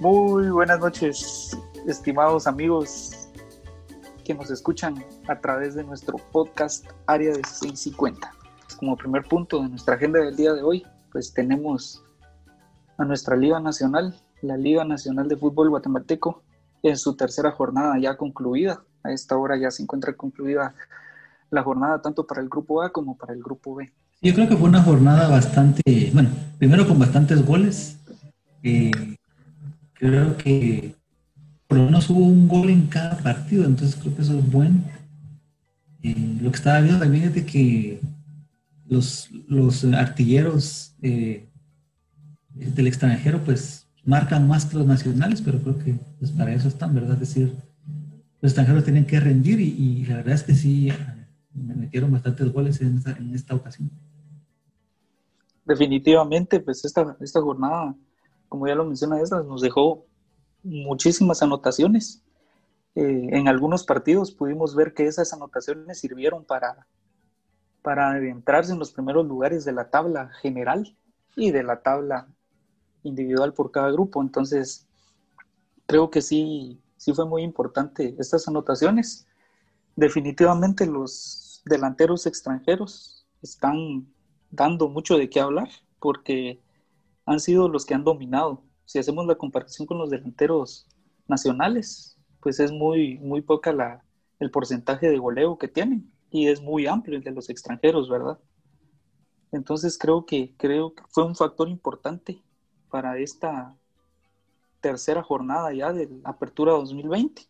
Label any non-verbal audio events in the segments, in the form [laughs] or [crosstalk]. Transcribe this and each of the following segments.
Muy buenas noches, estimados amigos que nos escuchan a través de nuestro podcast Área de 650. Como primer punto de nuestra agenda del día de hoy, pues tenemos a nuestra Liga Nacional, la Liga Nacional de Fútbol Guatemalteco, en su tercera jornada ya concluida. A esta hora ya se encuentra concluida la jornada tanto para el grupo A como para el grupo B. Yo creo que fue una jornada bastante, bueno, primero con bastantes goles. Eh, creo que por lo menos hubo un gol en cada partido, entonces creo que eso es bueno. Eh, lo que estaba viendo también es de que los, los artilleros eh, del extranjero pues marcan más que los nacionales, pero creo que pues, para eso están, ¿verdad? Es decir, los extranjeros tienen que rendir y, la verdad es que sí, me metieron bastantes goles en esta, en esta ocasión. Definitivamente, pues esta, esta jornada como ya lo menciona Esdras, nos dejó muchísimas anotaciones. Eh, en algunos partidos pudimos ver que esas anotaciones sirvieron para, para adentrarse en los primeros lugares de la tabla general y de la tabla individual por cada grupo. Entonces, creo que sí, sí fue muy importante estas anotaciones. Definitivamente los delanteros extranjeros están dando mucho de qué hablar porque han sido los que han dominado. Si hacemos la comparación con los delanteros nacionales, pues es muy, muy poca la, el porcentaje de goleo que tienen y es muy amplio el de los extranjeros, ¿verdad? Entonces creo que, creo que fue un factor importante para esta tercera jornada ya de la Apertura 2020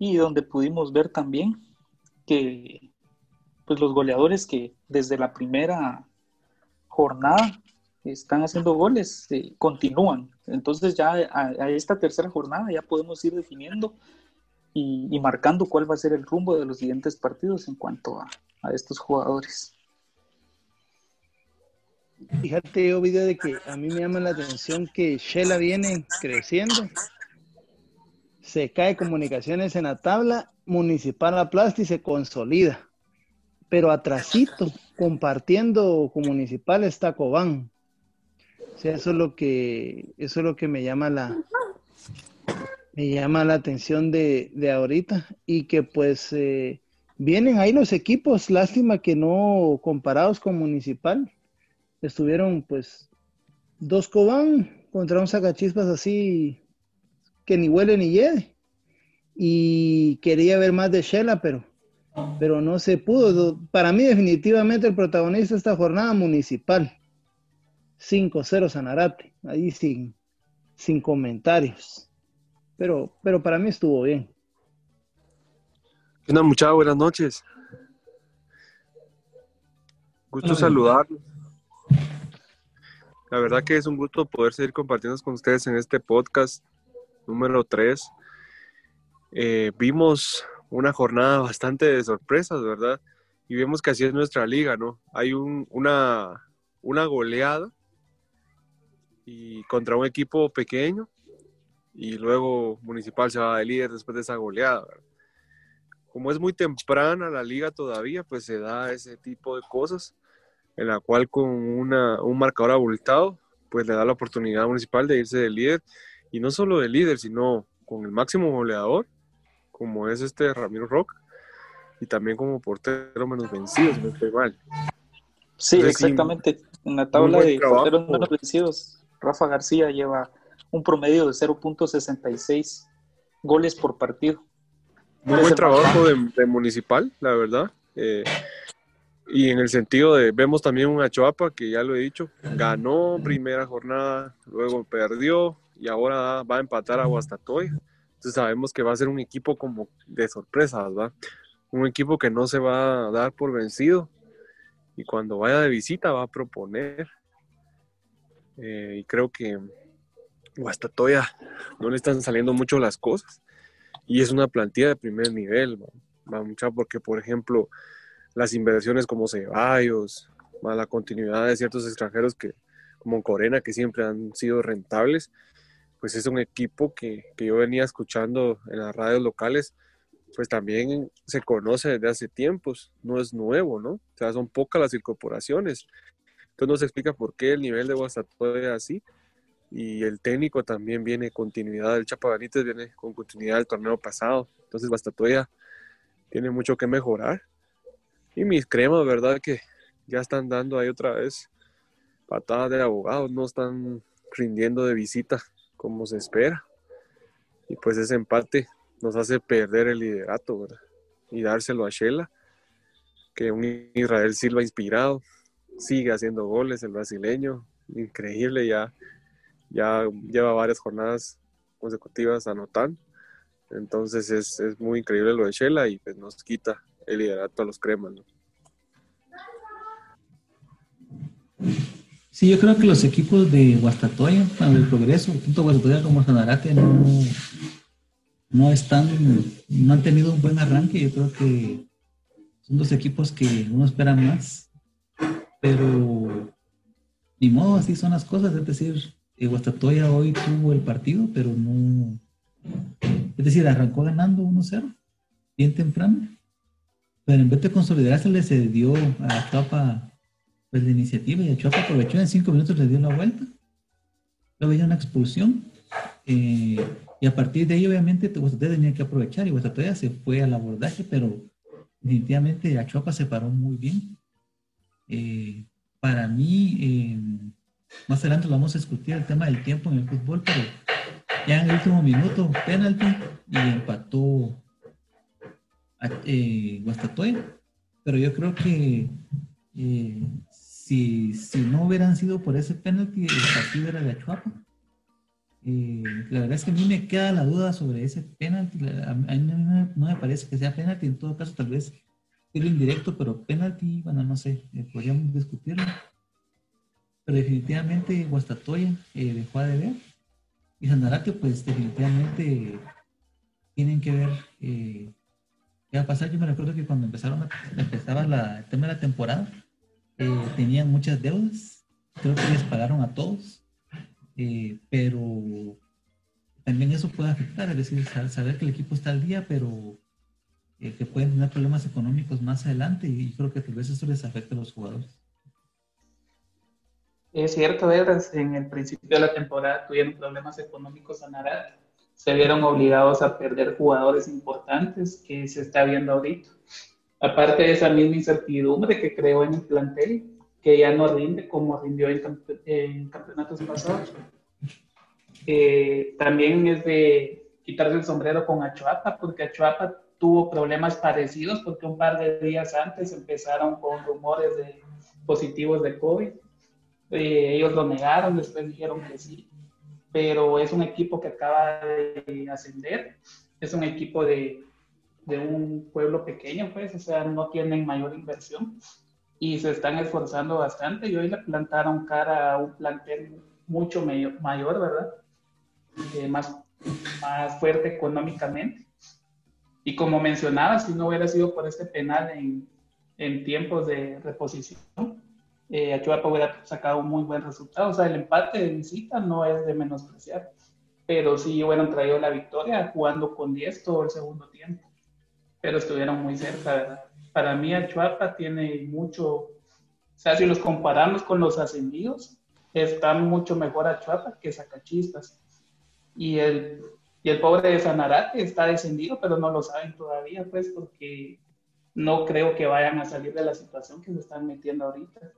y donde pudimos ver también que pues los goleadores que desde la primera jornada están haciendo goles, eh, continúan. Entonces ya a, esta tercera jornada ya podemos ir definiendo y, marcando cuál va a ser el rumbo de los siguientes partidos en cuanto a, estos jugadores. Fíjate, yo de que a mí me llama la atención que Shela viene creciendo. Se cae comunicaciones en la tabla, Municipal Aplasta y se consolida. Pero atrasito, compartiendo con Municipal está Cobán eso es lo que, eso es lo que me llama la, me llama la atención de, ahorita y que pues eh, vienen ahí los equipos, lástima que no comparados con Municipal, estuvieron pues dos Cobán contra un sacachispas así que ni huele ni lleve y quería ver más de Shela, pero, pero no se pudo. Para mí definitivamente el protagonista de esta jornada Municipal 5-0 Sanarate, ahí sin, sin comentarios. Pero, pero para mí estuvo bien. Una muchachos, buenas noches. Gusto saludarlos. La verdad que es un gusto poder seguir compartiendo con ustedes en este podcast número 3. Eh, vimos una jornada bastante de sorpresas, ¿verdad? Y vemos que así es nuestra liga, ¿no? Hay un, una, una goleada y contra un equipo pequeño y luego Municipal se va de líder después de esa goleada. Como es muy temprana la liga todavía, pues se da ese tipo de cosas en la cual con una, un marcador abultado, pues le da la oportunidad a Municipal de irse de líder y no solo de líder, sino con el máximo goleador, como es este Ramiro Rock, y también como portero menos vencido, si no estoy mal. Sí, exactamente. en la tabla de porteros menos vencidos Rafa García lleva un promedio de 0.66 goles por partido. Muy buen trabajo de, Municipal, la verdad. Eh, y en el sentido de, vemos también un Achoapa, que ya lo he dicho, ganó primera jornada, luego perdió y ahora va a empatar a Guastatoy. Entonces sabemos que va a ser un equipo como de sorpresa, ¿verdad? Un equipo que no se va a dar por vencido y cuando vaya de visita va a proponer eh, y creo que hasta todavía no le están saliendo mucho las cosas. Y es una plantilla de primer nivel, mucha porque, por ejemplo, las inversiones como Ceballos, la continuidad de ciertos extranjeros que, como Corena, que siempre han sido rentables, pues es un equipo que, que yo venía escuchando en las radios locales, pues también se conoce desde hace tiempos, no es nuevo, ¿no? O sea, son pocas las incorporaciones. Entonces no se explica por qué el nivel de WhatsApp es así. y el técnico también viene continuidad, el Chapa Benítez viene con continuidad del torneo pasado, entonces Bastatoya tiene mucho que mejorar. Y mis cremas, ¿verdad? Que ya están dando ahí otra vez patadas de abogados, no están rindiendo de visita como se espera. Y pues ese empate nos hace perder el liderato, ¿verdad? Y dárselo a Shela, que un Israel Silva inspirado, sigue haciendo goles el brasileño, increíble ya ya lleva varias jornadas consecutivas anotando. Entonces es, muy increíble lo de Shela y pues nos quita el liderato a los cremas. Sí, yo creo que los equipos de Guastatoya, para el progreso, tanto Guastatoya como Sanarate, no, no están, no han tenido un buen arranque. Yo creo que son dos equipos que uno espera más, pero ni modo, así son las cosas. Es decir, Guastatoya hoy tuvo el partido, pero no. Es decir, arrancó ganando 1-0, bien temprano. Pero en vez de consolidarse, le cedió a Chuapa pues, la iniciativa y a Chuapa aprovechó en cinco minutos, le dio la vuelta. Luego había una expulsión. Eh, y a partir de ahí, obviamente, Guastatoya tenía que aprovechar y Guastatoya se fue al abordaje, pero definitivamente a Chuapa se paró muy bien. Eh, para mí, eh, más adelante lo vamos a discutir el tema del tiempo en el fútbol, pero ya en el último minuto, penalti y empató a, eh. Pero yo creo que eh, si, si, no hubieran sido por ese penalti, el partido era de Achuapa. Eh, la verdad es que a mí me queda la duda sobre ese penalti. A, mí no, me parece que sea penalti, en todo caso, tal vez era indirecto, pero penalti, bueno, no sé, eh, podríamos discutirlo definitivamente Guastatoya eh, dejó de ver. Y Sanarate, pues definitivamente tienen que ver eh, qué va a pasar. Yo me recuerdo que cuando empezaron empezaba la, el tema de la temporada, eh, tenían muchas deudas. Creo que les pagaron a todos. pero también eso puede afectar, es decir, saber que el equipo está al día, pero que pueden tener problemas económicos más adelante y creo que tal vez eso les afecta a los jugadores. Es cierto, Edras, en el principio de la temporada tuvieron problemas económicos a Narat. Se vieron obligados a perder jugadores importantes que se está viendo ahorita. Aparte de esa misma incertidumbre que creó en el plantel, que ya no rinde como rindió en, campeonatos pasados. Eh, también es de quitarse el sombrero con Achuapa, porque Achuapa tuvo problemas parecidos, porque un par de días antes empezaron con rumores de positivos de COVID eh, ellos lo negaron, después dijeron que sí, pero es un equipo que acaba de ascender, es un equipo de, de un pueblo pequeño, pues, o sea, no tienen mayor inversión y se están esforzando bastante y hoy le plantaron cara a un plantel mucho mayor, ¿verdad? Eh, más, más fuerte económicamente. Y como mencionaba, si no hubiera sido por este penal en, en tiempos de reposición, eh, Achuapa hubiera sacado un muy buen resultado. O sea, el empate de visita no es de menospreciar, pero sí hubieran traído la victoria jugando con 10 todo el segundo tiempo. Pero estuvieron muy cerca, ¿verdad? Para mí, Achuapa tiene mucho. O sea, si los comparamos con los ascendidos, está mucho mejor Achuapa que Sacachistas. Y el, y el pobre de Sanarate está descendido, pero no lo saben todavía, pues, porque no creo que vayan a salir de la situación que se están metiendo ahorita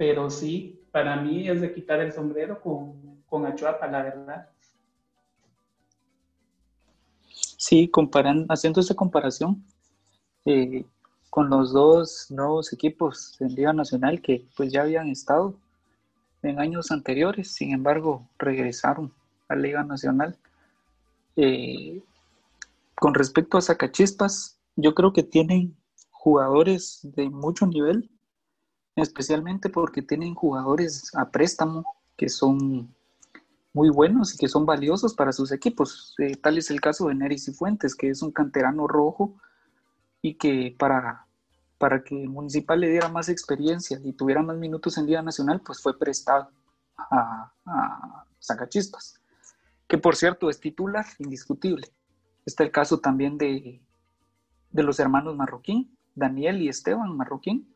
pero sí, para mí es de quitar el sombrero con, con Achuapa, la verdad. Sí, comparan, haciendo esa comparación eh, con los dos nuevos equipos en Liga Nacional que pues ya habían estado en años anteriores, sin embargo regresaron a Liga Nacional. Eh, con respecto a Zacachispas, yo creo que tienen jugadores de mucho nivel, especialmente porque tienen jugadores a préstamo que son muy buenos y que son valiosos para sus equipos. Eh, tal es el caso de Neris y Fuentes, que es un canterano rojo y que para, para que Municipal le diera más experiencia y tuviera más minutos en Liga Nacional, pues fue prestado a, a Zacachispas, que por cierto es titular, indiscutible. Está el caso también de, de los hermanos Marroquín, Daniel y Esteban Marroquín,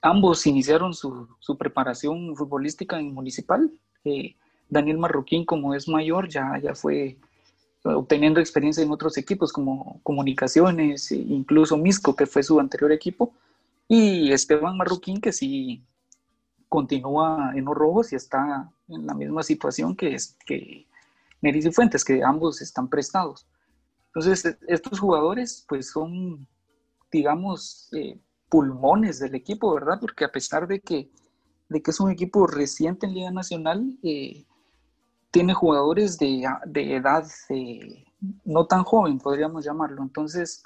ambos iniciaron su, preparación futbolística en Municipal Eh, Daniel Marroquín, como es mayor, ya, ya fue obteniendo experiencia en otros equipos como Comunicaciones, e incluso Misco, que fue su anterior equipo, y Esteban Marroquín, que sí continúa en los rojos y está en la misma situación que, es, que Neris y Fuentes, que ambos están prestados. Entonces, e, estos jugadores, pues son, digamos, eh, pulmones del equipo, ¿verdad? Porque a pesar de que, de que es un equipo reciente en Liga Nacional, eh, tiene jugadores de, edad eh, no tan joven, podríamos llamarlo. Entonces,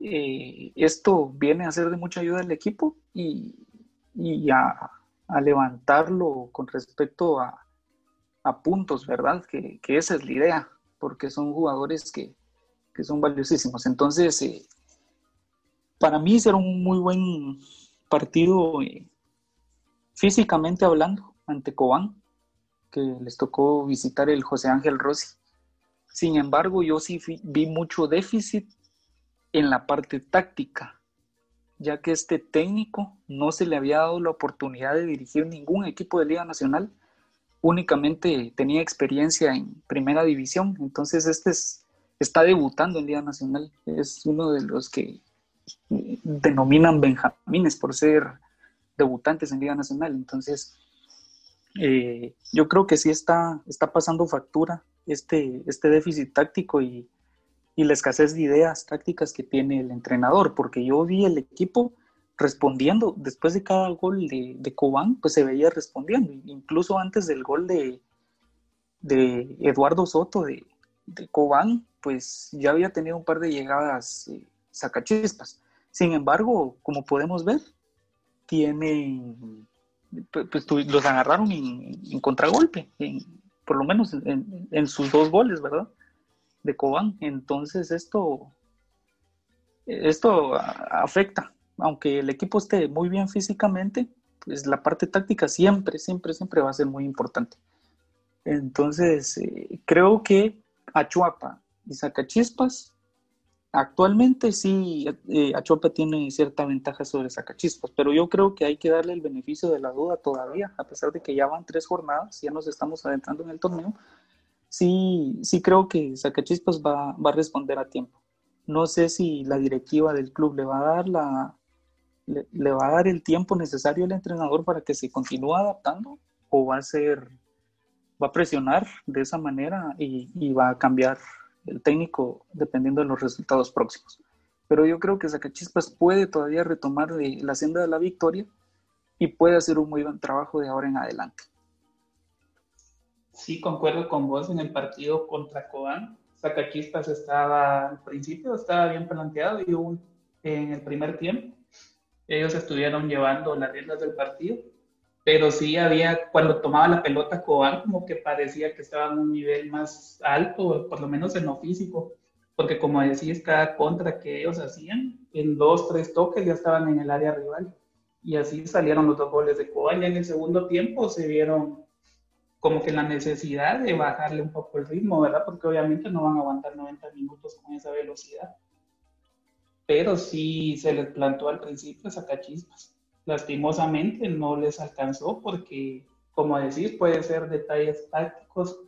eh, esto viene a ser de mucha ayuda al equipo y, a, levantarlo con respecto a, puntos, ¿verdad? Que, esa es la idea, porque son jugadores que, son valiosísimos. Entonces, eh, para mí será un muy buen partido físicamente hablando ante Cobán que les tocó visitar el José Ángel Rossi. Sin embargo, yo sí vi mucho déficit en la parte táctica, ya que este técnico no se le había dado la oportunidad de dirigir ningún equipo de Liga Nacional, únicamente tenía experiencia en primera división, entonces este está debutando en Liga Nacional, es uno de los que denominan benjamines por ser debutantes en Liga Nacional, entonces eh, yo creo que sí está, está pasando factura este, este déficit táctico y, la escasez de ideas tácticas que tiene el entrenador, porque yo vi el equipo respondiendo, después de cada gol de, de Cobán, pues se veía respondiendo, incluso antes del gol de, de Eduardo Soto de, de Cobán, pues ya había tenido un par de llegadas eh, sacachispas. Sin embargo, como podemos ver, tiene pues, los agarraron en, contragolpe, por lo menos en, sus dos goles, ¿verdad? De Cobán. Entonces esto, esto afecta, aunque el equipo esté muy bien físicamente, pues la parte táctica siempre, siempre, siempre va a ser muy importante. Entonces, eh, creo que Achuapa y Sacachispas Actualmente sí, eh, Achopa tiene cierta ventaja sobre Sacachispas, pero yo creo que hay que darle el beneficio de la duda todavía, a pesar de que ya van tres jornadas, ya nos estamos adentrando en el torneo. Sí, sí creo que Sacachispas va, va a responder a tiempo. No sé si la directiva del club le va a dar la, le, va a dar el tiempo necesario al entrenador para que se continúe adaptando o va a ser, va a presionar de esa manera y, y va a cambiar el técnico dependiendo de los resultados próximos. Pero yo creo que Zacachispas puede todavía retomar la senda de la victoria y puede hacer un muy buen trabajo de ahora en adelante. Sí, concuerdo con vos en el partido contra Cobán. Zacachispas estaba, al principio estaba bien planteado y en el primer tiempo ellos estuvieron llevando las riendas del partido. Pero sí había, cuando tomaba la pelota Cobán, como que parecía que estaba en un nivel más alto, por lo menos en lo físico, porque como decís, cada contra que ellos hacían, en dos, tres toques ya estaban en el área rival, y así salieron los dos goles de Cobán, ya en el segundo tiempo se vieron como que la necesidad de bajarle un poco el ritmo, ¿verdad? Porque obviamente no van a aguantar 90 minutos con esa velocidad. Pero sí se les plantó al principio chispas lastimosamente no les alcanzó porque, como decir, puede ser detalles tácticos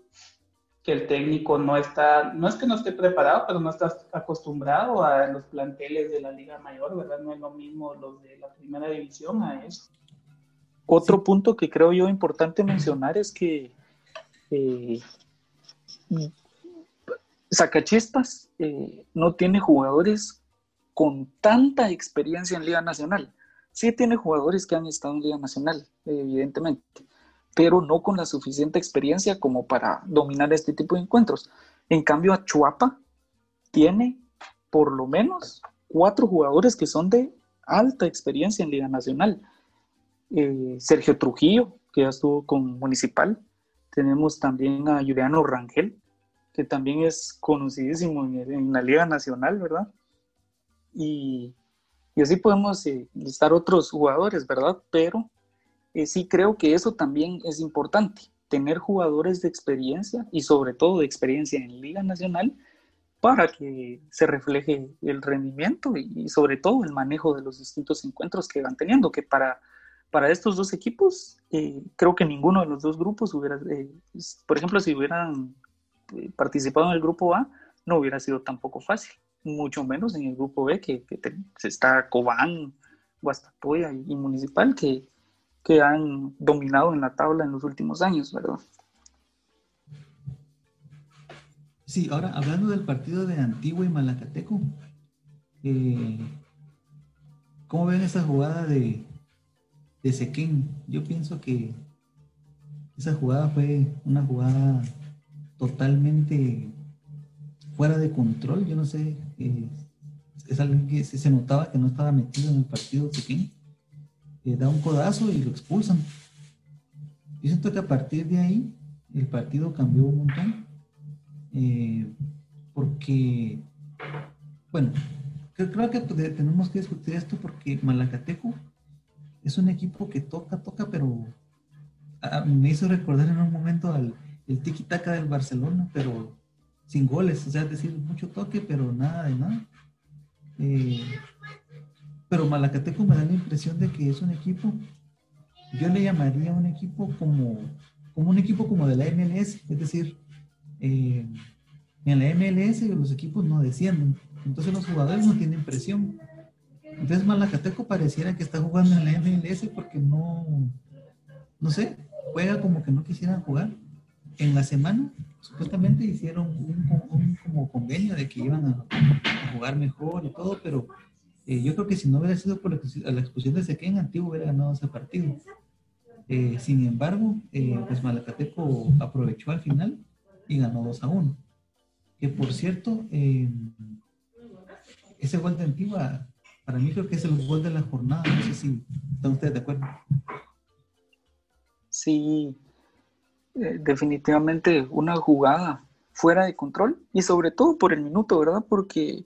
que el técnico no está, no es que no esté preparado, pero no está acostumbrado a los planteles de la Liga Mayor, ¿verdad? No es lo mismo los de la primera división a eso. Otro punto que creo yo importante mencionar es que eh, Sacachispas eh, no tiene jugadores con tanta experiencia en Liga Nacional. Sí tiene jugadores que han estado en Liga Nacional, evidentemente, pero no con la suficiente experiencia como para dominar este tipo de encuentros. En cambio, Achuapa tiene por lo menos cuatro jugadores que son de alta experiencia en Liga Nacional. Eh, Sergio Trujillo, que ya estuvo con Municipal. Tenemos también a Juliano Rangel, que también es conocidísimo en, la Liga Nacional, ¿verdad? Y y así podemos eh, listar otros jugadores, ¿verdad? Pero eh, sí creo que eso también es importante, tener jugadores de experiencia y sobre todo de experiencia en Liga Nacional para que se refleje el rendimiento y, sobre todo el manejo de los distintos encuentros que van teniendo, que para, para estos dos equipos, eh, creo que ninguno de los dos grupos hubiera, eh, por ejemplo, si hubieran eh, participado en el grupo A, no hubiera sido tampoco fácil, mucho menos en el grupo B, que, que está Cobán, Guastatoya y Municipal, que, que han dominado en la tabla en los últimos años, ¿verdad? Sí, ahora hablando del partido de Antigua y Malacateco, ¿cómo ven esa jugada de, de Sequén? Yo pienso que esa jugada fue una jugada totalmente fuera de control. Yo no sé, eh, es alguien que se, notaba que no estaba metido en el partido Sequén. Eh, da un codazo y lo expulsan. Yo siento que a partir de ahí el partido cambió un montón eh, porque, bueno, creo, que tenemos que discutir esto porque Malacateco es un equipo que toca, toca, pero me hizo recordar en un momento al el tiki-taka del Barcelona, pero sin goles, o sea, es decir, mucho toque, pero nada de nada. Eh, pero Malacateco me da la impresión de que es un equipo, yo le llamaría un equipo como, como un equipo como de la MLS, es decir, eh, en la MLS los equipos no descienden, entonces los jugadores no tienen presión. Entonces Malacateco pareciera que está jugando en la MLS porque no, no sé, juega como que no quisieran jugar. En la semana supuestamente hicieron un, como convenio de que iban a, jugar mejor y todo, pero eh, yo creo que si no hubiera sido por la, expulsión de Sequén, Antiguo hubiera ganado ese partido. Eh, sin embargo, pues Malacateco aprovechó al final y ganó 2 a 1. Que por cierto, eh, ese gol de Antigua, para mí creo que es el gol de la jornada. No sé si están ustedes de acuerdo. Sí, eh, definitivamente una jugada fuera de control y sobre todo por el minuto, ¿verdad? Porque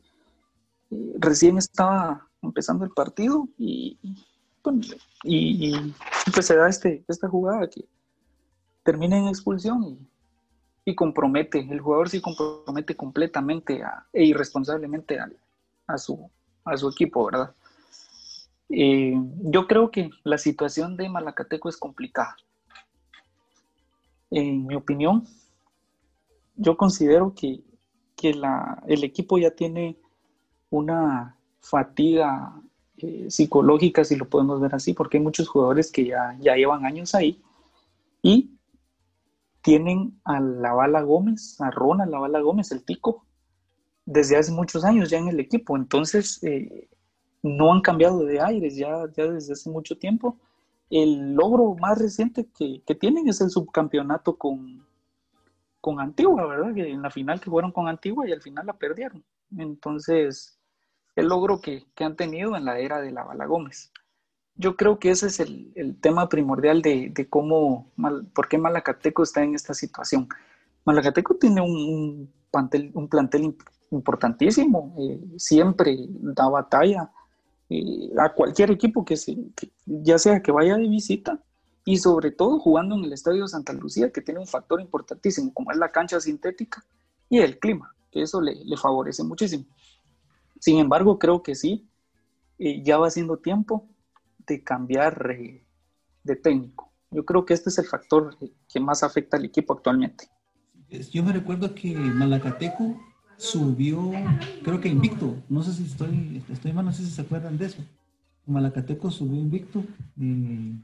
eh, recién estaba empezando el partido y, y, pues se da este, esta jugada que termina en expulsión y y compromete, el jugador sí compromete completamente e irresponsablemente a, su, a su equipo, ¿verdad? Yo creo que la situación de Malacateco es complicada. En mi opinión, yo considero que, el equipo ya tiene una fatiga eh, psicológica, si lo podemos ver así, porque hay muchos jugadores que ya, ya llevan años ahí y tienen a la Bala Gómez, a Ronald la Bala Gómez, el pico, desde hace muchos años ya en el equipo. Entonces, eh, no han cambiado de aires ya, desde hace mucho tiempo. El logro más reciente que, tienen es el subcampeonato con, con Antigua, ¿verdad? Que en la final que fueron con Antigua y al final la perdieron. Entonces, el logro que, que han tenido en la era de la Bala Gómez yo creo que ese es el, tema primordial de, cómo, por qué Malacateco está en esta situación. Malacateco tiene un, un plantel importantísimo, eh, siempre da batalla eh, a cualquier equipo que, se, ya sea que vaya de visita y sobre todo jugando en el Estadio Santa Lucía, que tiene un factor importantísimo, como es la cancha sintética y el clima, que eso le, favorece muchísimo. Sin embargo, creo que sí, eh, ya va siendo tiempo de cambiar de técnico. Yo creo que este es el factor que más afecta al equipo actualmente. Yo me recuerdo que Malacateco subió, creo que invicto, no sé si estoy, estoy mal, no sé si se acuerdan de eso. Malacateco subió invicto, eh,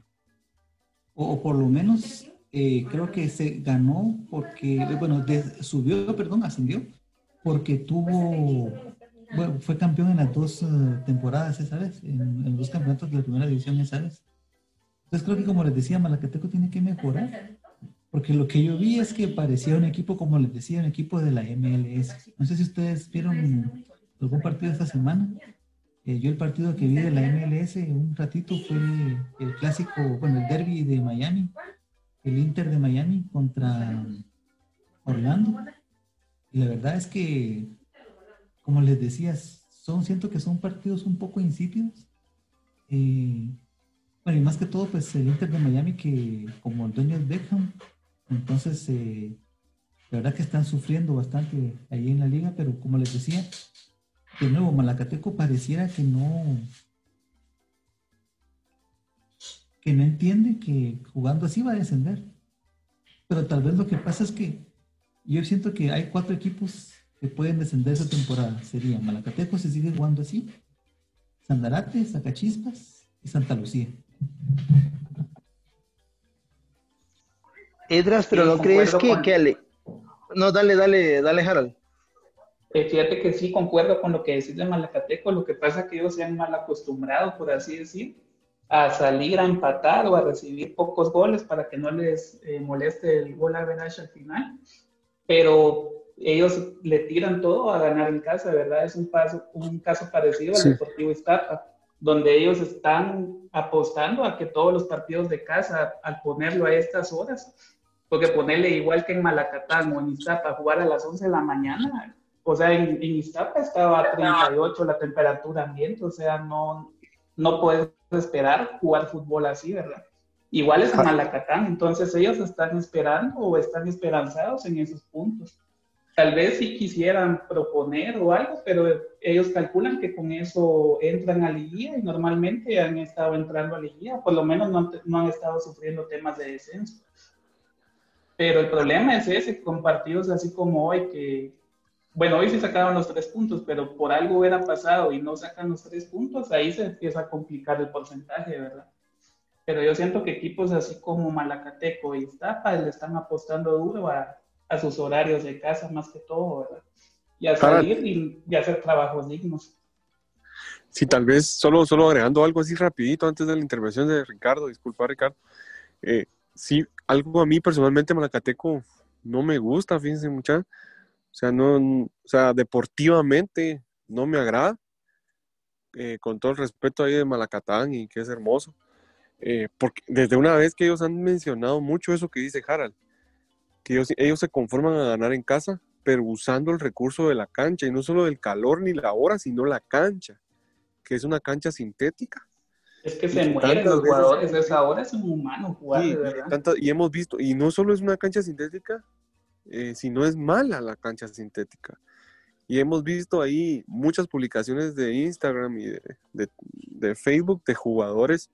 o, por lo menos eh, creo que se ganó porque, bueno, subió, perdón, ascendió, porque tuvo bueno, fue campeón en las dos eh, temporadas esa vez, en, los dos campeonatos de la primera división esa vez. Entonces creo que como les decía, Malacateco tiene que mejorar, porque lo que yo vi es que parecía un equipo, como les decía, un equipo de la MLS. No sé si ustedes vieron algún partido esta semana. Eh, yo el partido que vi de la MLS un ratito fue el, clásico, bueno, el derby de Miami, el Inter de Miami contra Orlando. Y la verdad es que como les decía, son, siento que son partidos un poco insípidos. Eh, bueno, y más que todo, pues el Inter de Miami, que como el dueño es Beckham, entonces eh, la verdad que están sufriendo bastante ahí en la liga, pero como les decía, de nuevo, Malacateco pareciera que no, que no entiende que jugando así va a descender. Pero tal vez lo que pasa es que yo siento que hay cuatro equipos que pueden descender esta temporada. Sería Malacateco si sigue jugando así, Sandarate, Sacachispas y Santa Lucía. Edras, pero no crees que, con- que Ale- No, dale, dale, dale, Harold. Eh, fíjate que sí, concuerdo con lo que decís de Malacateco. Lo que pasa es que ellos se han mal acostumbrado, por así decir, a salir a empatar o a recibir pocos goles para que no les eh, moleste el gol average al final. Pero ellos le tiran todo a ganar en casa, ¿verdad? Es un, paso, un caso parecido al Sí. Deportivo Iztapa, donde ellos están apostando a que todos los partidos de casa, al ponerlo a estas horas, porque ponerle igual que en Malacatán o en Iztapa, jugar a las 11 de la mañana, o sea, en, en Iztapa estaba a 38 la temperatura ambiente, o sea, no, no puedes esperar jugar fútbol así, ¿verdad? Igual es en Malacatán, entonces ellos están esperando o están esperanzados en esos puntos. Tal vez si quisieran proponer o algo, pero ellos calculan que con eso entran a liguilla y normalmente han estado entrando a liguilla, por lo menos no han, no han estado sufriendo temas de descenso. Pero el problema es ese, con partidos así como hoy, que, bueno, hoy sí sacaron los tres puntos, pero por algo hubiera pasado y no sacan los tres puntos, ahí se empieza a complicar el porcentaje, ¿verdad? Pero yo siento que equipos así como Malacateco y Iztapa le están apostando duro a, a sus horarios de casa más que todo, ¿verdad? Y a Para- salir y, y hacer trabajos dignos. Sí, tal vez solo, solo agregando algo así rapidito antes de la intervención de Ricardo, disculpa Ricardo. Eh, sí, algo a mí personalmente Malacateco no me gusta, fíjense mucha. O sea, no, o sea, deportivamente no me agrada. Eh, con todo el respeto ahí de Malacatán y que es hermoso. Eh, porque desde una vez que ellos han mencionado mucho eso que dice Harald, que ellos, ellos se conforman a ganar en casa, pero usando el recurso de la cancha, y no solo del calor ni la hora, sino la cancha, que es una cancha sintética. Es que se mueren los jugadores de esa hora, es un humano jugar, Sí, y, verdad. y hemos visto, y no solo es una cancha sintética, eh, sino es mala la cancha sintética. Y hemos visto ahí muchas publicaciones de Instagram y de, de- de Facebook de jugadores.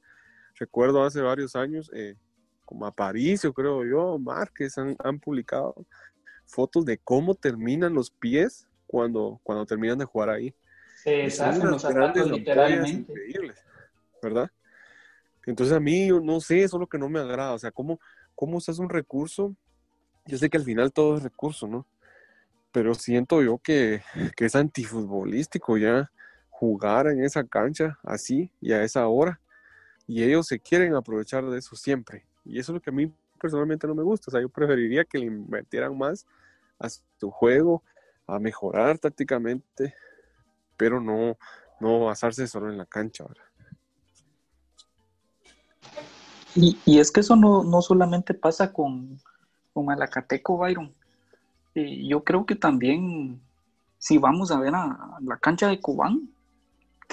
Recuerdo hace varios años, eh, como Aparicio, creo yo, Márquez, han, han publicado fotos de cómo terminan los pies cuando, cuando terminan de jugar ahí. Se deshacen los zapatos literalmente. increíbles, ¿verdad? Entonces a mí, no sé, eso es lo que no me agrada, o sea, ¿cómo, cómo usas un recurso? Yo sé que al final todo es recurso, ¿no? Pero siento yo que, que es antifutbolístico ya jugar en esa cancha así y a esa hora. Y ellos se quieren aprovechar de eso siempre. Y eso es lo que a mí personalmente no me gusta. O sea, yo preferiría que le invirtieran más a su juego, a mejorar tácticamente, pero no, no basarse solo en la cancha. ¿verdad? Y, y es que eso no, no solamente pasa con, con Malacateco, Byron. Eh, yo creo que también, si vamos a ver a, a la cancha de Cobán,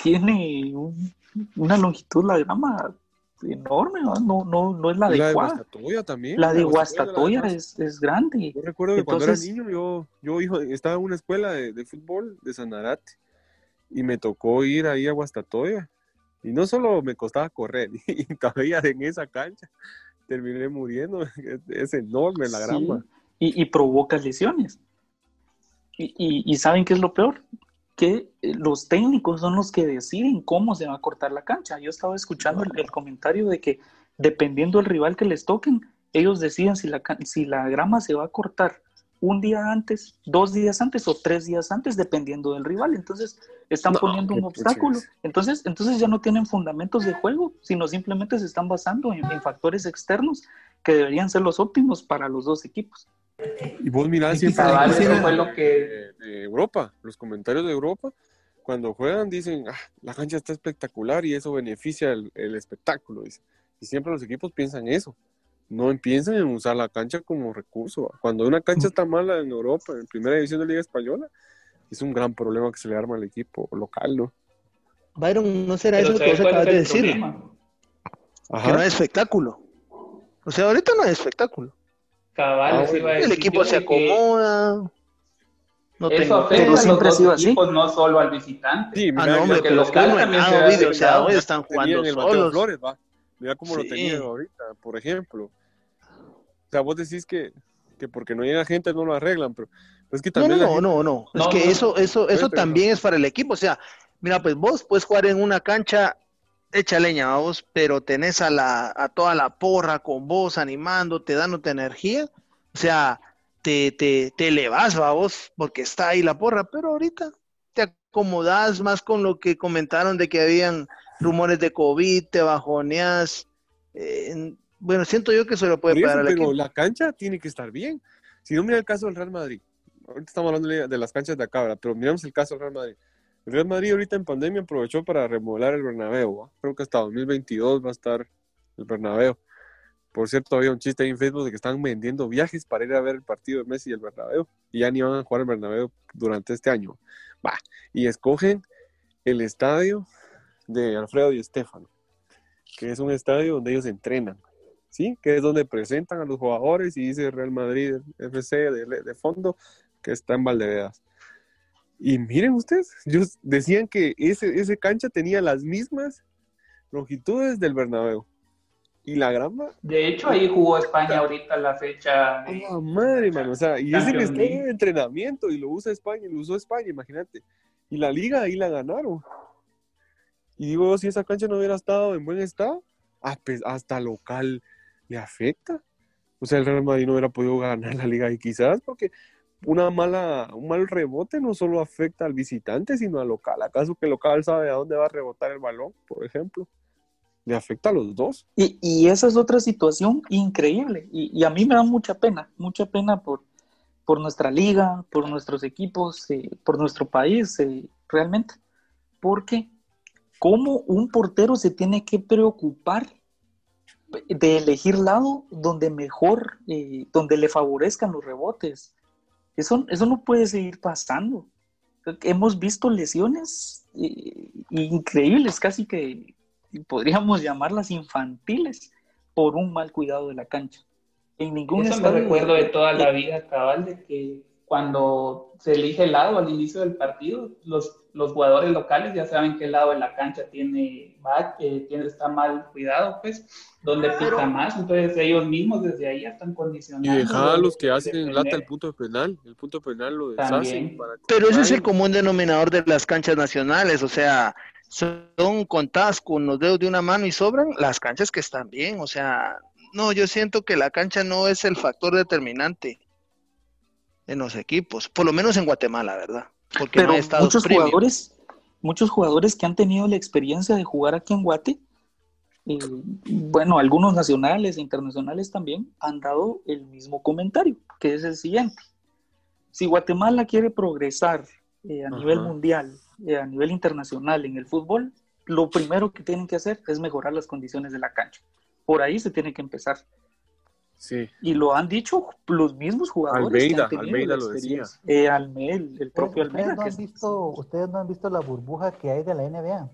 tiene un- una longitud la grama enorme, ¿no? No, no, no es la la de. Guastatoya también. La de Guastatoya Guastatoya es es, grande. Yo recuerdo que cuando era niño, yo, yo hijo, estaba en una escuela de, de fútbol de Sanarate y me tocó ir ahí a Guastatoya. Y no solo me costaba correr, [laughs] y todavía en esa cancha terminé muriendo. [laughs] Es, enorme la Sí, grama. y, y provoca lesiones. Y, y- y ¿saben qué es lo peor? Que eh, los técnicos son los que deciden cómo se va a cortar la cancha. Yo estaba escuchando el, el comentario de que dependiendo del rival que les toquen, ellos deciden si la, si la grama se va a cortar un día antes, dos días antes o tres días antes, dependiendo del rival. Entonces están No, poniendo un obstáculo. Entonces, entonces ya no tienen fundamentos de juego, sino simplemente se están basando en, en factores externos que deberían ser los óptimos para los dos equipos. Y vos mirás siempre eso fue lo que de, de Europa, los comentarios de Europa, cuando juegan dicen, "Ah, la cancha está espectacular y eso beneficia el, el espectáculo. dice. Y siempre los equipos piensan eso. No piensan en usar la cancha como recurso. ¿va? Cuando una cancha está mala en Europa, en primera división de Liga Española, es un gran problema que se le arma al equipo local, ¿no? Byron, ¿no será Pero eso que ¿sabes vos acabas es de el decir? Ajá. Que no hay espectáculo. O sea, ahorita no hay espectáculo. Cabal, Ah, iba a El decir equipo yo, se acomoda. No Eso tengo afecta Pero a siempre ha los sido dos así. equipos, no solo al visitante. Sí, Ah, mira, no, hombre, que el es local uno también se ah, o sea, hoy están jugando el solos. Flores, va. Mira cómo lo Sí. tenían ahorita, por ejemplo. O sea, vos decís que, que porque no llega gente no lo arreglan, pero es que No, también no, gente- no, no. Es No, que no. eso, eso, eso también no. es para el equipo. O sea, mira, pues vos puedes jugar en una cancha hecha leña, vamos, pero tenés a la, a toda la porra con vos animándote, dándote energía. O sea, te, te, te elevas, vos, porque está ahí la porra, pero ahorita te acomodás más con lo que comentaron de que habían rumores de COVID, te bajoneás. Eh, bueno, siento yo que eso lo puede eso, pagar al pero equipo. la cancha tiene que estar bien. Si no, mira el caso del Real Madrid. Ahorita estamos hablando de las canchas de acá, ¿verdad? pero miramos el caso del Real Madrid. El Real Madrid ahorita en pandemia aprovechó para remodelar el Bernabéu. Creo que hasta 2022 va a estar el Bernabéu. Por cierto, había un chiste ahí en Facebook de que están vendiendo viajes para ir a ver el partido de Messi y el Bernabéu. Y ya ni van a jugar el Bernabéu durante este año. Va. Y escogen el estadio de Alfredo y Stefano, que es un estadio donde ellos entrenan. ¿Sí? Que es donde presentan a los jugadores y dice Real Madrid FC de, de fondo que está en Valdevedas. Y miren ustedes, ellos decían que ese, ese cancha tenía las mismas longitudes del Bernabéu. Y la grama, De hecho, ahí jugó España ahorita la fecha. ¡a la madre, mano! O sea, y es el Champions estadio League. de entrenamiento y lo usa España, lo usó España, imagínate. Y la liga ahí la ganaron. Y digo, si esa cancha no hubiera estado en buen estado, hasta local le afecta. O sea, el Real Madrid no hubiera podido ganar la liga y quizás porque una mala, un mal rebote no solo afecta al visitante, sino al local. ¿Acaso que el local sabe a dónde va a rebotar el balón, por ejemplo? Le afecta a los dos. Y, esa es otra situación increíble. Y, y a mí me da mucha pena, mucha pena por, por nuestra liga, por nuestros equipos, eh, por nuestro país, eh, realmente. Porque cómo un portero se tiene que preocupar de elegir lado donde mejor, eh, donde le favorezcan los rebotes. Eso, eso no puede seguir pasando. Hemos visto lesiones eh, increíbles, casi que podríamos llamarlas infantiles, por un mal cuidado de la cancha. En ningún Eso me recuerdo de toda la vida, cabal, de que cuando se elige el lado al inicio del partido, los, los jugadores locales ya saben qué lado de la cancha tiene, va, que tiene, está mal cuidado, pues, donde pica más. Entonces ellos mismos desde ahí ya están Y condicionando. dejar a los que hacen lata el punto penal. El punto penal lo deshacen. Para Pero ese es el común denominador de las canchas nacionales, o sea, son contadas con los dedos de una mano y sobran las canchas que están bien, o sea, no, yo siento que la cancha no es el factor determinante en los equipos, por lo menos en Guatemala, ¿verdad? Porque no Pero hay muchos premium. jugadores, muchos jugadores que han tenido la experiencia de jugar aquí en Guate, eh, bueno, algunos nacionales e internacionales también han dado el mismo comentario, que es el siguiente. Si Guatemala quiere progresar eh, a Ajá. nivel mundial, eh, a nivel internacional en el fútbol, lo primero que tienen que hacer es mejorar las condiciones de la cancha. Por ahí se tiene que empezar. Sí. Y lo han dicho los mismos jugadores. que Almeida, han tenido Almeida lo decía. Eh, el, propio ¿Ustedes, Almeida. no que han visto, ustedes no han visto la burbuja que hay de la NBA.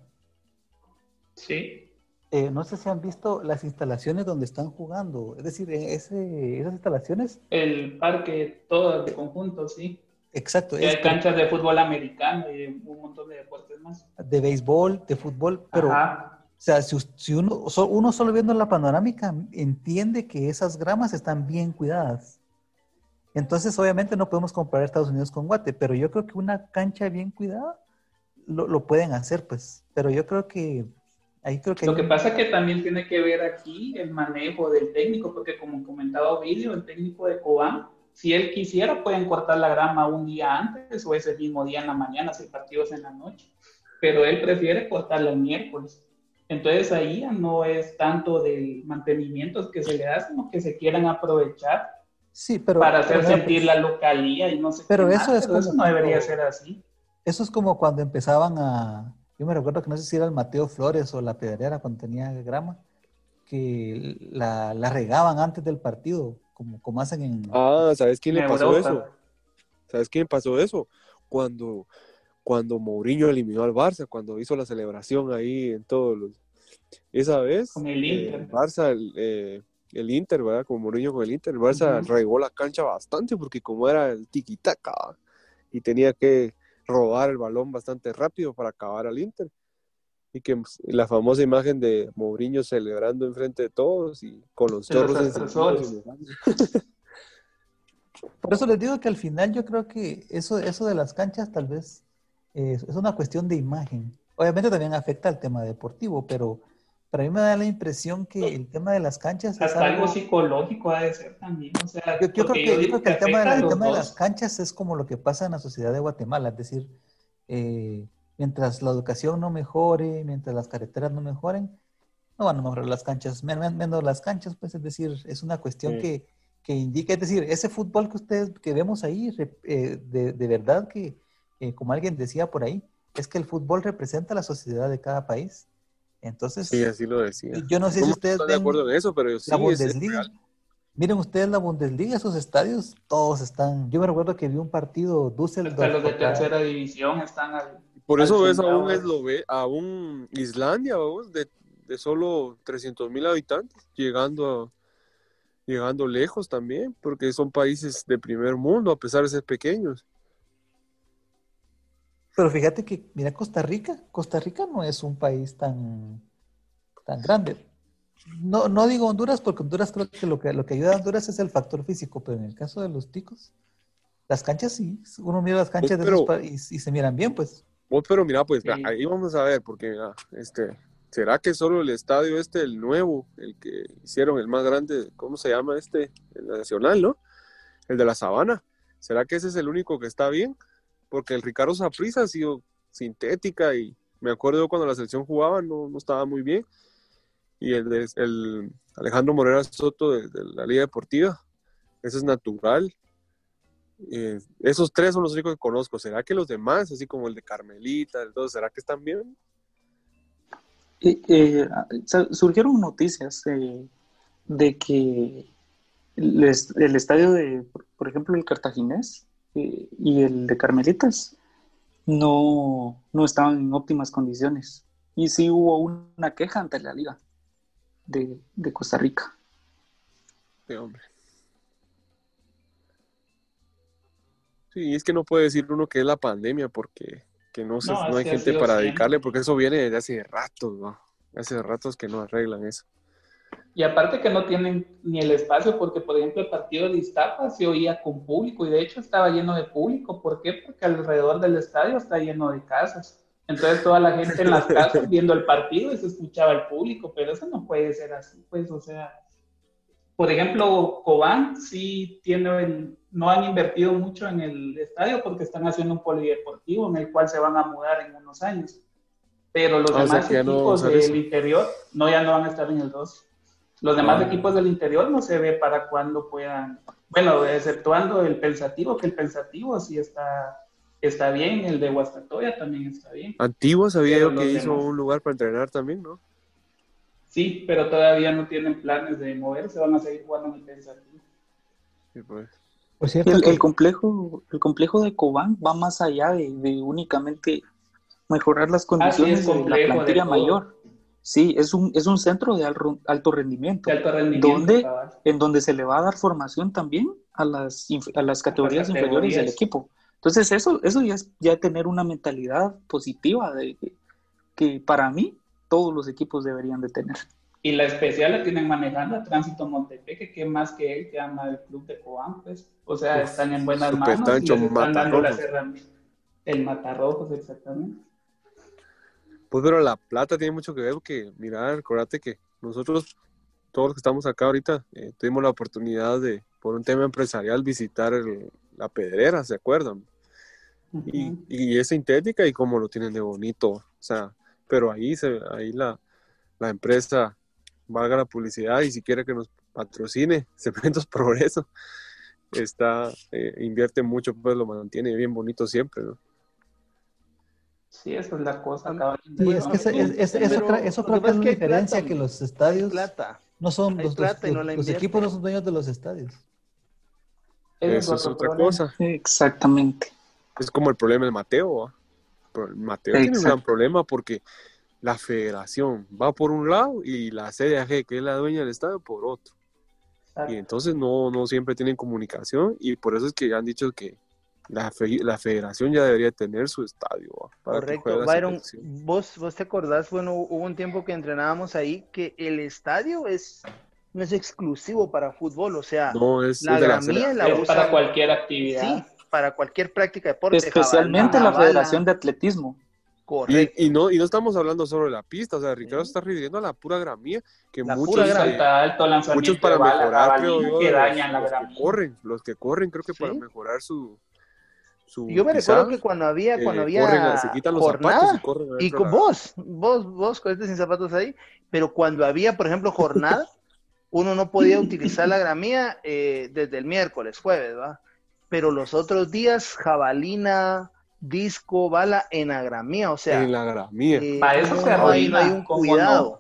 Sí, Eh, no sé si han visto las instalaciones donde están jugando. Es decir, en ese, esas instalaciones, el parque, todo de conjunto, sí. exacto, Y es hay canchas de fútbol americano y de un montón de deportes más. de béisbol, de fútbol, pero Ajá. O sea, si, si uno, uno solo viendo la panorámica entiende que esas gramas están bien cuidadas. Entonces, obviamente no podemos comparar Estados Unidos con Guate, pero yo creo que una cancha bien cuidada lo, lo pueden hacer, pues. Pero yo creo que ahí creo que... Lo hay que pasa es que también tiene que ver aquí el manejo del técnico, porque como comentaba Ovidio, el técnico de Cobán, si él quisiera, pueden cortar la grama un día antes o ese mismo día en la mañana, si el partido es en la noche. Pero él prefiere cortarla el miércoles. Entonces ahí ya no es tanto del mantenimiento que se le da, sino que se quieran aprovechar Sí, pero... para hacer pero, sentir la localía y no sé Pero qué eso más, es pero eso como no debería cuando- ser así. Eso es como cuando empezaban a... Yo me recuerdo que no sé si era el Mateo Flores o la Pedrera cuando tenía grama, que la, la regaban antes del partido, como, como hacen en... Ah, ¿sabes quién le pasó Europa. eso? ¿Sabes quién pasó eso? Cuando, cuando Mourinho eliminó al Barça, cuando hizo la celebración ahí en todos los... Esa vez, Con el eh, Inter. el Barça, el, eh, el Inter, ¿verdad? Como Mourinho con el Inter, el Barça Ujú. regó la cancha bastante porque como era el tiki-taka y tenía que robar el balón bastante rápido para acabar al Inter. y que la famosa imagen de Mourinho celebrando enfrente de todos y con los chorros encendidos. Por eso les digo que al final yo creo que eso, eso de las canchas tal vez eh, es una cuestión de imagen. Obviamente también afecta al tema deportivo, pero para mí me da la impresión que el tema de las canchas es Hasta algo algo... psicológico ha de ser también. O sea, Yo, yo creo que, yo creo que el tema, de, el tema de las canchas es como lo que pasa en la sociedad de Guatemala, es decir, eh, mientras la educación no mejore, mientras las carreteras no mejoren, no van a mejorar las canchas, men- men- menos las canchas, pues es decir, es una cuestión Sí. que, que indica, es decir, ese fútbol que ustedes, que vemos ahí, eh, de, de verdad que, eh, como alguien decía por ahí, es que el fútbol representa la sociedad de cada país. Entonces, Sí, así lo decía. yo no sé si ¿Cómo ustedes están de ven acuerdo en eso? Pero sí, la es- es Bundesliga. Miren ustedes la Bundesliga, esos estadios, todos están. Yo me recuerdo que vi un partido Düsseldorf. Hasta los de tercera división están al, Por al eso ves a un, Eslove- a un Islandia, vamos, de, de solo 300 mil habitantes, llegando, a- llegando lejos también, porque son países de primer mundo, a pesar de ser pequeños. Pero fíjate que, mira Costa Rica, Costa Rica no es un país tan, tan grande. No, no digo Honduras, porque Honduras creo que lo que lo que ayuda a Honduras es el factor físico, pero en el caso de los ticos, las canchas sí, uno mira las canchas de esos y, y se miran bien, pues. Vos, pero mira, pues Sí. ahí vamos a ver, porque mira, este, ¿será que solo el estadio este, el nuevo, el que hicieron, el más grande, ¿cómo se llama este? El nacional, ¿no? El de la Sabana. ¿Será que ese es el único que está bien? Porque el Ricardo Saprissa ha sido sintética y me acuerdo cuando la selección jugaba no, no estaba muy bien. Y el, de, el Alejandro Morera Soto de, la Liga Deportiva, ese es natural. Eh, esos tres son los únicos que conozco. ¿Será que los demás, así como el de Carmelita, el todo, será que están bien? Eh, surgieron noticias eh, de que el, el estadio de, por ejemplo, el Cartaginés eh, y el de Carmelitas no, no estaban en óptimas condiciones. Y sí hubo una queja ante la liga de, de Costa Rica. Sí, hombre. Sí, es que no puede decir uno que es la pandemia porque que no, se, No, no hay gente para siempre. dedicarle, porque eso viene desde hace ratos, ¿no? Hace ratos que no arreglan eso. Y aparte que no tienen ni el espacio, porque por ejemplo el partido de Iztapa se oía con público y de hecho estaba lleno de público. ¿Por qué? Porque alrededor del estadio está lleno de casas. Entonces toda la gente en las [laughs] casas viendo el partido y se escuchaba el público, pero eso no puede ser así, pues, o sea, por ejemplo, Cobán sí tiene, el- no han invertido mucho en el estadio porque están haciendo un polideportivo en el cual se van a mudar en unos años. Pero los Ah, o demás no equipos del interior no ya no van a estar en el 2. Los demás Ah. equipos del interior no se ve para cuándo puedan, bueno, exceptuando el pensativo, que el pensativo sí está, está bien, el de Guastatoya también está bien. Antigua sabía yo que hizo demás. un lugar para entrenar también, ¿no? Sí, pero todavía no tienen planes de moverse, van a seguir jugando en el pensativo. Sí, pues. Por cierto, El, que- el complejo, el complejo de Cobán va más allá de, de únicamente mejorar las condiciones de la plantilla mayor. Sí, es un, es un centro de alto, alto rendimiento, De alto rendimiento. Cabal. en donde se le va a dar formación también a las, inf- a las categorías inferiores del categorías. equipo. Entonces eso, eso ya es ya tener una mentalidad positiva de que, que para mí todos los equipos deberían de tener. Y la especial la tienen manejando a Tránsito Montepeque, que más que él que ama el club de Cobán, pues. O sea, Uf, están en buenas manos y Tancho les están dando las herramientas. El Matarrojos, exactamente. Pues pero la plata tiene mucho que ver porque, mira, acordate que nosotros, todos los que estamos acá ahorita, eh, tuvimos la oportunidad de, por un tema empresarial, visitar el- la pedrera, ¿se acuerdan? y, y es sintética y como lo tienen de bonito, o sea, pero ahí se, ahí la, la empresa valga la publicidad y si quiere que nos patrocine [laughs] Cementos Progreso, está, eh, invierte mucho, pues lo mantiene bien bonito siempre, ¿no? Sí, esa es la cosa. Cabal. sí, es que ese- es- es- que que pasa es es una que hay diferencia plata, que los estadios plata. no son, los, plata no equipos no son dueños de los estadios. Eso es otra problema. cosa. Exactamente. Es como el problema del Mateo, el Mateo tiene un gran problema porque la federación va por un lado y la CDAG, que es la dueña del estadio, por otro. Y entonces no, no siempre tienen comunicación y por eso es que han dicho que, la, la federación ya debería tener su estadio. Correcto, Byron, vos, vos te acordás, bueno, hubo un tiempo que entrenábamos ahí que el estadio es no es exclusivo para fútbol, o sea, la gramía la, usa para cualquier actividad. Sí, para cualquier práctica de deporte. Especialmente la Federación de Atletismo. Correcto. Y, no, y no estamos hablando solo de la pista, o sea, Ricardo está refiriendo a la pura gramía, que muchos, alto muchos para mejorar, creo que dañan la los, que corren, los que corren, creo que para mejorar su, yo me recuerdo que cuando había, eh, cuando había se quitan los jornada, y, corren y con vos, vos, vos con este sin zapatos ahí, pero cuando había, por ejemplo, jornada, [laughs] uno no podía utilizar la gramía eh, desde el miércoles, jueves, ¿va? Pero los otros días, jabalina, disco, bala en agramía, o sea. En la gramía. Eh, Para eso se no, hay, no hay un cuidado.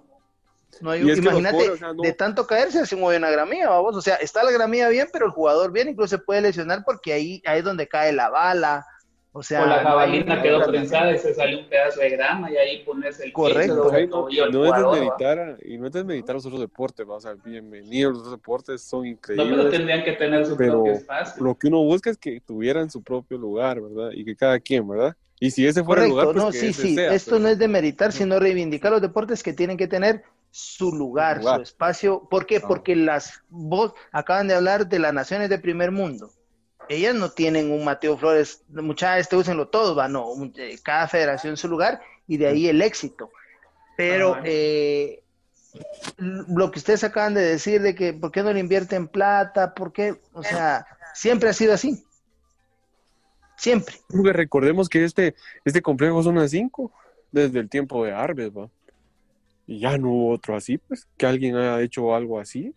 No hay, imagínate, de tanto caerse se mueve una gramía, vamos. O sea, está la gramía bien, pero el jugador bien, incluso se puede lesionar porque ahí, ahí es donde cae la bala. O sea, la jabalina quedó prensada y se sale un pedazo de grama y ahí pones el Correcto. no, y, no es desmeditar, y no es desmeditar los otros deportes, o sea, bienvenidos, los otros deportes son increíbles. No, pero tendrían que tener su propio espacio. Lo que uno busca es que tuvieran su propio lugar, ¿verdad? Y que cada quien, ¿verdad? Y si ese fuera el lugar, pues no, sí, sí, esto no es de meditar, sino reivindicar los deportes que tienen que tener su lugar, su, espacio. ¿Por qué? Ah. Porque las vos acaban de hablar de las naciones de primer mundo ellas no tienen un Mateo Flores, muchachos, este úsenlo todos, va, no, eh, cada federación su lugar y de ahí el éxito. Pero eh, lo que ustedes acaban de decir de que por qué no le invierten plata, por qué, o sea, siempre ha sido así. Siempre. Porque recordemos que este, este complejo son a cinco desde el tiempo de Arbes, va. Y ya no hubo otro así, pues, que alguien haya hecho algo así.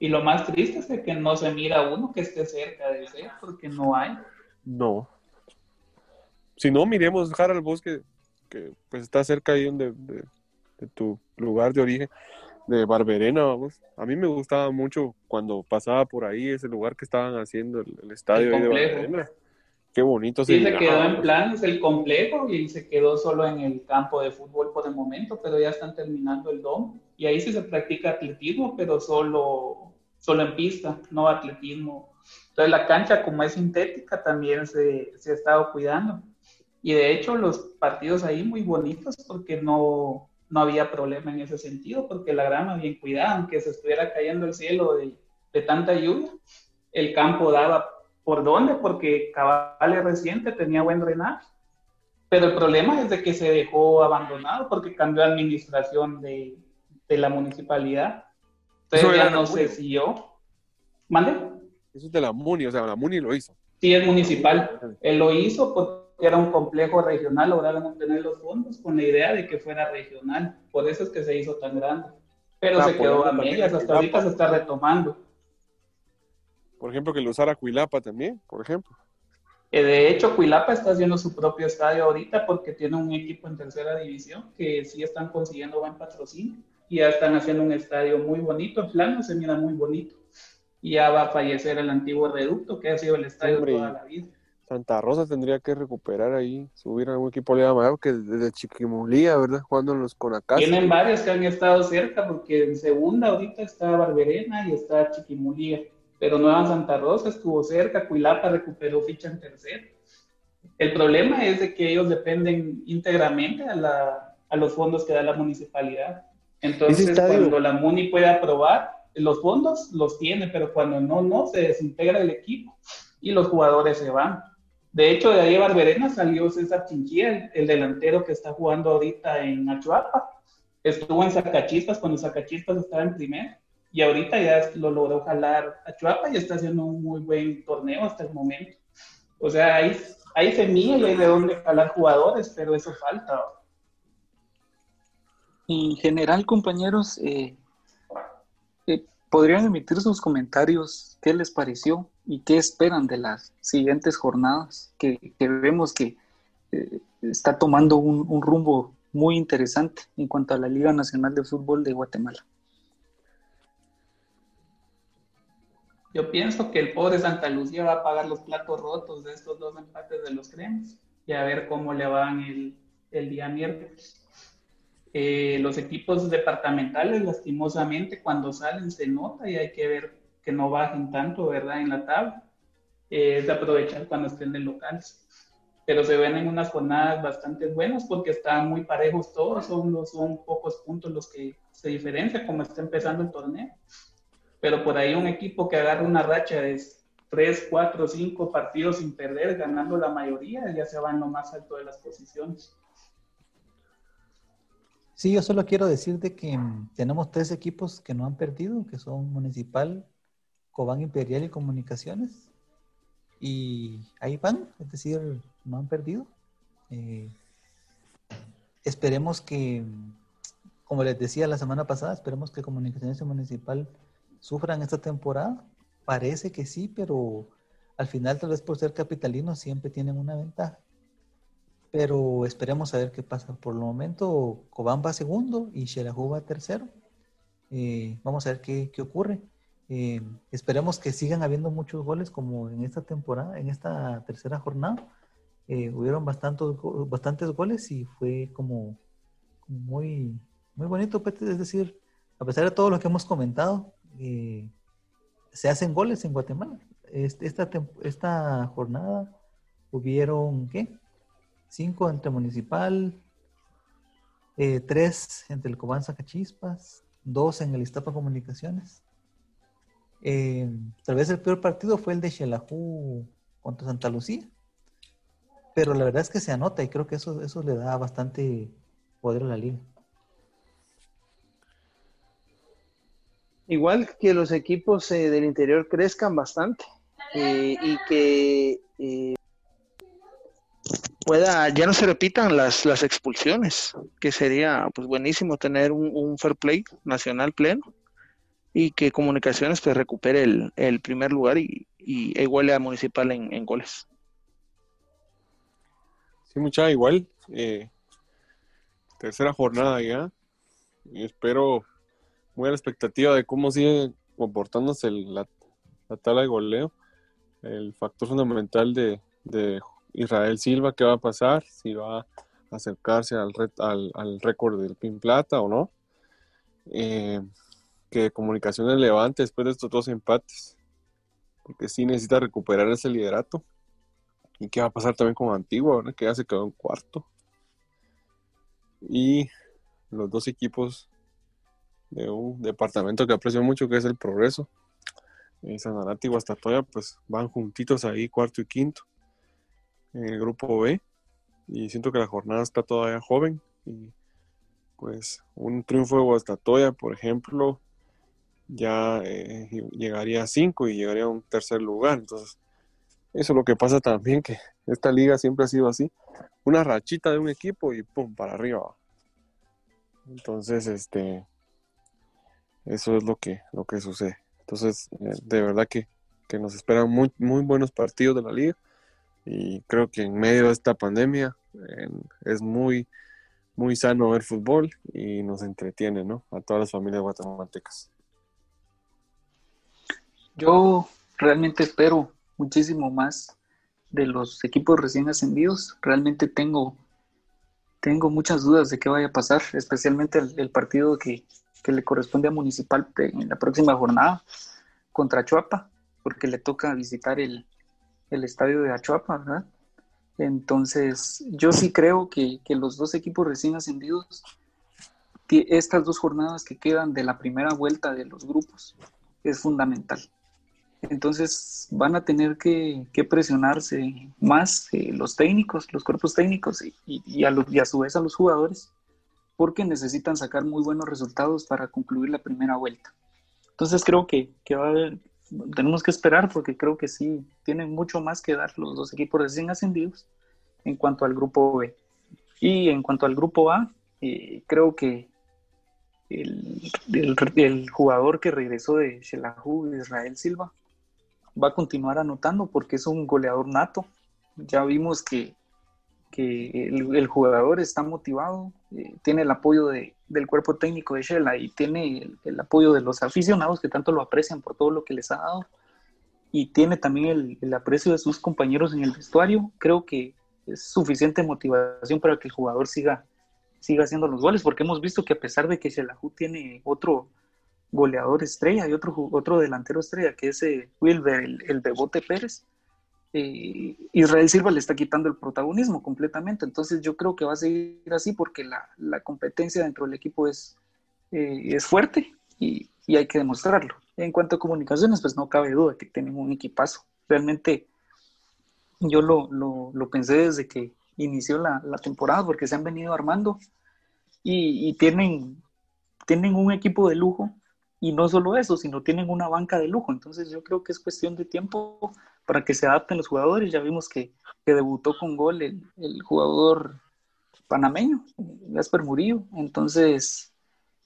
Y lo más triste es que no se mira uno que esté cerca de ese, porque no hay. No. Si no, miremos Harald Bosque, que pues está cerca ahí donde, de, tu lugar de origen, de Barberena, vamos. A mí me gustaba mucho cuando pasaba por ahí ese lugar que estaban haciendo el, estadio de Barberena. Qué bonito. Sí, se, quedó en plan, es el complejo y se quedó solo en el campo de fútbol por el momento, pero ya están terminando el DOM. Y ahí sí se practica atletismo, pero solo, solo en pista, no atletismo. Entonces la cancha, como es sintética, también se, se ha estado cuidando. Y de hecho los partidos ahí muy bonitos porque no, no había problema en ese sentido, porque la grama bien cuidada, aunque se estuviera cayendo el cielo de, de tanta lluvia, el campo daba ¿Por dónde? Porque Cabal reciente, tenía buen drenaje. Pero el problema es de que se dejó abandonado porque cambió administración de, de la municipalidad. Entonces ya no sé si yo. ¿Mande? Eso es de la MUNI, o sea, la MUNI lo hizo. Sí, es municipal. Él lo hizo porque era un complejo regional, lograron obtener los fondos con la idea de que fuera regional. Por eso es que se hizo tan grande. Pero ah, se quedó a medias, hasta ahorita se está retomando. Por ejemplo, que lo usara Cuilapa también, por ejemplo. De hecho, Cuilapa está haciendo su propio estadio ahorita porque tiene un equipo en tercera división que sí están consiguiendo buen patrocinio y ya están haciendo un estadio muy bonito, en plano se mira muy bonito. Y ya va a fallecer el antiguo reducto que ha sido el estadio toda la vida. Santa Rosa tendría que recuperar ahí, subir a un equipo Liga Mayor que desde Chiquimulía, ¿verdad? Jugando en los Conacas. Tienen varios que han estado cerca porque en segunda ahorita está Barberena y está Chiquimulía pero Nueva Santa Rosa estuvo cerca, Cuilapa recuperó ficha en tercer. El problema es de que ellos dependen íntegramente a, la, a los fondos que da la municipalidad. Entonces, cuando la MUNI puede aprobar, los fondos los tiene, pero cuando no, no, se desintegra el equipo y los jugadores se van. De hecho, de ahí Barberena salió César Chinchilla, el, delantero que está jugando ahorita en Achuapa. Estuvo en Zacachispas cuando Zacachispas estaba en primer y ahorita ya lo logró jalar a Chuapa y está haciendo un muy buen torneo hasta el momento. O sea, hay, hay semilla y hay de dónde jalar jugadores, pero eso falta. En general, compañeros, eh, eh, podrían emitir sus comentarios, qué les pareció y qué esperan de las siguientes jornadas, que, vemos que eh, está tomando un rumbo muy interesante en cuanto a la Liga Nacional de Fútbol de Guatemala. Yo pienso que el pobre Santa Lucía va a pagar los platos rotos de estos dos empates de los cremes y a ver cómo le van el, el día miércoles. Eh, los equipos departamentales, lastimosamente, cuando salen se nota y hay que ver que no bajen tanto, ¿verdad? En la tabla. eh, es de aprovechar cuando estén de locales. Pero se ven en unas jornadas bastante buenas porque están muy parejos todos, son, son pocos puntos los que se diferencian como está empezando el torneo. Pero por ahí un equipo que agarra una racha de 3, 4, 5 partidos sin perder, ganando la mayoría, ya se va en lo más alto de las posiciones. Sí, yo solo quiero decirte que mm, tenemos tres equipos que no han perdido, que son Municipal, Cobán Imperial y Comunicaciones. Y ahí van, es decir, no han perdido. Eh, esperemos que, mm, como les decía la semana pasada, esperemos que Comunicaciones y Municipal sufran esta temporada. Parece que sí, pero al final tal vez por ser capitalinos siempre tienen una ventaja pero esperemos a ver qué pasa. Por el momento, Cobán va segundo y Xelajú va tercero. Eh, vamos a ver qué, qué ocurre. Eh, esperemos que sigan habiendo muchos goles como en esta temporada, en esta tercera jornada. Eh, hubieron bastantes, bastantes goles y fue como, muy, muy bonito. Es decir, a pesar de todo lo que hemos comentado, se hacen goles en Guatemala. Esta, esta jornada hubieron, ¿qué? cinco entre Municipal, eh, tres entre el Cobán Zacachispas, dos en el Iztapa Comunicaciones. Eh, tal vez el peor partido fue el de Xelajú contra Santa Lucía, pero la verdad es que se anota y creo que eso, eso le da bastante poder a la liga. Igual que los equipos eh, del interior crezcan bastante y que pueda, ya no se repitan las, las expulsiones, que sería pues buenísimo tener un, fair play nacional pleno y que Comunicaciones pues recupere el, primer lugar y, y iguale a Municipal en, goles. Sí, mucha igual. Eh, tercera jornada ya. Espero muy a la expectativa de cómo sigue comportándose la, la tabla de goleo. El factor fundamental de, de Israel Silva, ¿qué va a pasar? Si va a acercarse al, al, récord del Pin Plata o no. Eh, que Comunicaciones levante después de estos dos empates, porque sí necesita recuperar ese liderato. ¿Y qué va a pasar también con Antigua, que ya se quedó en cuarto? Y los dos equipos de un departamento que aprecio mucho, que es el Progreso, Sanarate y Guastatoya, pues van juntitos ahí, cuarto y quinto en el grupo B y siento que la jornada está todavía joven y pues un triunfo de Guastatoya, por ejemplo, ya eh, llegaría a 5 y llegaría a un tercer lugar. Entonces, eso es lo que pasa también, que esta liga siempre ha sido así, una rachita de un equipo y pum, para arriba. Entonces, este, eso es lo que, lo que sucede. Entonces, eh, de verdad que, que nos esperan muy, muy buenos partidos de la liga y creo que en medio de esta pandemia es muy, muy sano ver fútbol y nos entretiene, ¿no? A todas las familias guatemaltecas. Yo realmente espero muchísimo más de los equipos recién ascendidos. Realmente tengo, tengo muchas dudas de qué vaya a pasar, especialmente el, partido que, que, le corresponde a Municipal en la próxima jornada contra Chuapa, porque le toca visitar el, el estadio de Achuapa. Entonces, yo sí creo que, los dos equipos recién ascendidos, estas dos jornadas que quedan de la primera vuelta de los grupos, es fundamental. Entonces, van a tener que, presionarse más eh, los técnicos, los cuerpos técnicos y, a su vez a los jugadores, porque necesitan sacar muy buenos resultados para concluir la primera vuelta. Entonces, creo que, que va a haber tenemos que esperar porque creo que sí, tienen mucho más que dar los dos equipos recién ascendidos en cuanto al grupo B. Y en cuanto al grupo A, eh, creo que el, el, jugador que regresó de Shelahu, Israel Silva, va a continuar anotando porque es un goleador nato. Ya vimos que que el, jugador está motivado, eh, tiene el apoyo de, del cuerpo técnico de Shela y tiene el, apoyo de los aficionados que tanto lo aprecian por todo lo que les ha dado y tiene también el, aprecio de sus compañeros en el vestuario, creo que es suficiente motivación para que el jugador siga, siga haciendo los goles, porque hemos visto que a pesar de que Shelahu tiene otro goleador estrella y otro, otro delantero estrella, que es eh, Wilber, el, el Bebote Pérez, eh, Israel Silva le está quitando el protagonismo completamente. Entonces yo creo que va a seguir así porque la, la competencia dentro del equipo es, eh, es fuerte y, y, hay que demostrarlo. En cuanto a comunicaciones, pues no cabe duda que tienen un equipazo. Realmente yo lo, lo, lo pensé desde que inició la, la, temporada porque se han venido armando y, y tienen, tienen un equipo de lujo y no solo eso, sino tienen una banca de lujo. Entonces yo creo que es cuestión de tiempo para que se adapten los jugadores. Ya vimos que, que debutó con gol el, el, jugador panameño, Gasper Murillo. Entonces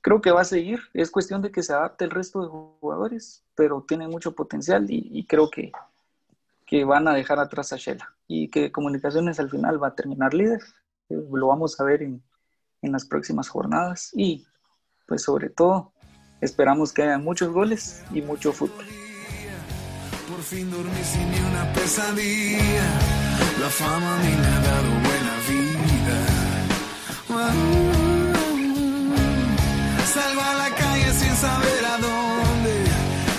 creo que va a seguir. Es cuestión de que se adapte el resto de jugadores, pero tienen mucho potencial y, y creo que, que van a dejar atrás a Shela y que Comunicaciones al final va a terminar líder. Lo vamos a ver en, en las próximas jornadas y pues sobre todo Esperamos que haya muchos goles y mucho fútbol. Por fin dormí sin ni una pesadilla. La fama a mí me ha dado buena vida. Salgo a la calle sin saber a dónde.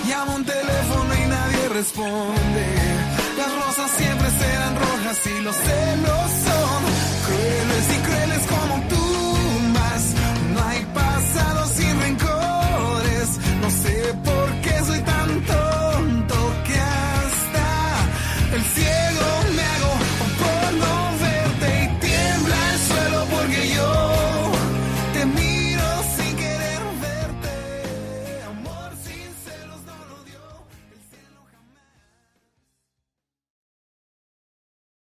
Llamo un teléfono y nadie responde. Las rosas siempre serán rojas y los celos son crueles y crueles.